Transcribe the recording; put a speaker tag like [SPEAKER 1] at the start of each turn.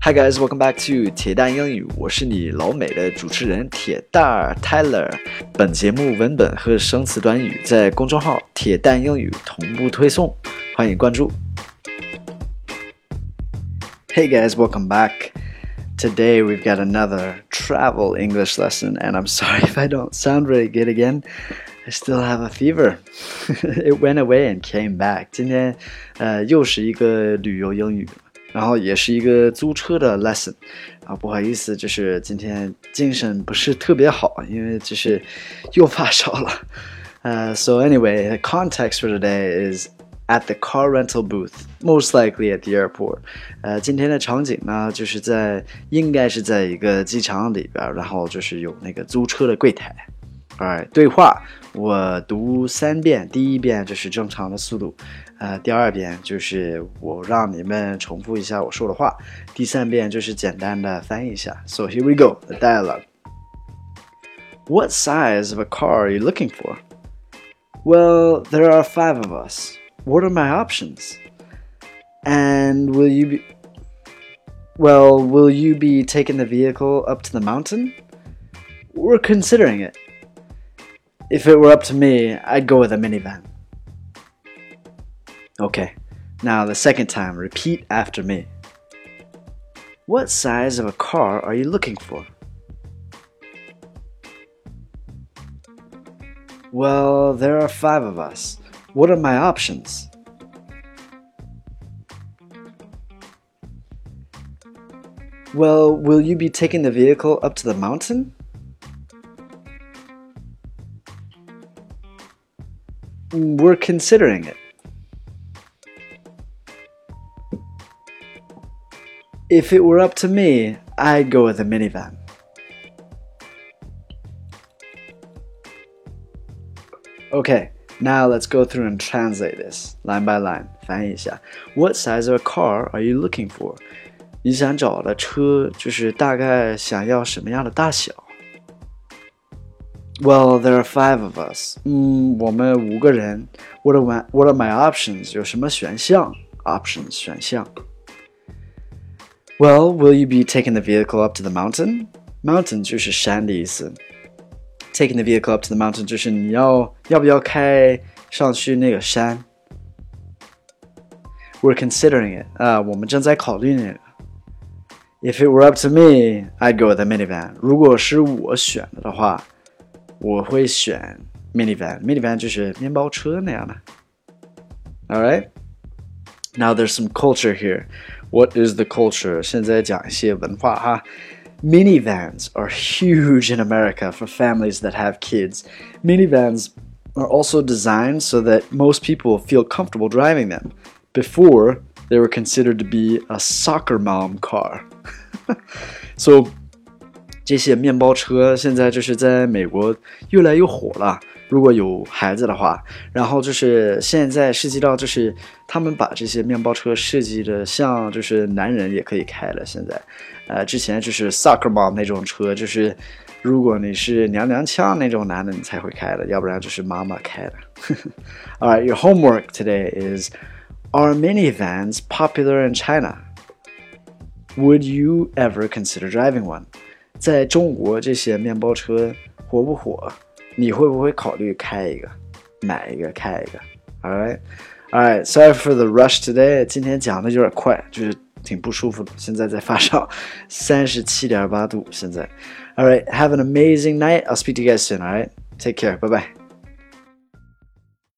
[SPEAKER 1] Hi guys, welcome back to 铁蛋英语，我是你老美的主持人铁蛋儿 Tyler。本节目文本和生词短语在公众号“铁蛋英语”同步推送，欢迎关注。Hey guys, welcome back. Today we've got another travel English lesson, and I'm sorry if I don't sound very good again. I still have a fever. it went away and came back. 今天，呃，又是一个旅游英语。 然后也是一个租车的 lesson，啊，不好意思，就是今天精神不是特别好，因为就是又发烧了。呃、，so anyway, the context for today is at the car rental booth, most likely at the airport. 呃，今天的场景呢，就是在应该是在一个机场里边，然后就是有那个租车的柜台。哎，对话我读三遍，第一遍就是正常的速度，呃，第二遍就是我让你们重复一下我说的话，第三遍就是简单的翻译一下。So here we go, the dialogue. What size of a car are you looking for? Well, there are five of us. What are my options? And will you be Well, will you be taking the vehicle up to the mountain? We're considering it. If it were up to me, I'd go with a minivan. Okay, now the second time, repeat after me. What size of a car are you looking for? Well, there are five of us. What are my options? Well, will you be taking the vehicle up to the mountain? We're considering it. If it were up to me, I'd go with a minivan. Okay, now let's go through and translate this line by line. 翻译一下. What size of a car are you looking for? 你想找的车就是大概想要什么样的大小 ？well, there are five of us. 嗯，我们五个人。What are my What are my options? 有什么选项？Options 选项。Well, will you be taking the vehicle up to the mountain? Mountain 就是山的意思。Taking the vehicle up to the mountain 就是你要要不要开上去那个山？We're considering it. 啊，我们正在考虑那个。If it were up to me, I'd go with a minivan. 如果是我选的的话。 我会选 minivan，minivan 就是面包车那样的。All right. Now there's some culture here. What is the culture? 现在讲一些文化哈。Minivans are huge in America for families that have kids. Minivans are also designed so that most people feel comfortable driving them. Before, they were considered to be a soccer mom car. so 这些面包车现在就是在美国越来越火了。如果有孩子的话，然后就是现在涉及到就是他们把这些面包车设计的像就是男人也可以开了。现在，呃，之前就是 soccer mom 那种车，就是如果你是娘娘腔那种男的，你才会开的，要不然就是妈妈开的。All right, your homework today is: Are minivans popular in China? Would you ever consider driving one? 在中国这些面包车火不火？你会不会考虑开一个、买一个、开一个？All right, all right. Sorry for the rush today. 今天讲的有点快，就是挺不舒服的。现在在发烧，三十七点八度。现在，All right. Have an amazing night. I'll speak to you guys soon. All right. Take care. Bye bye.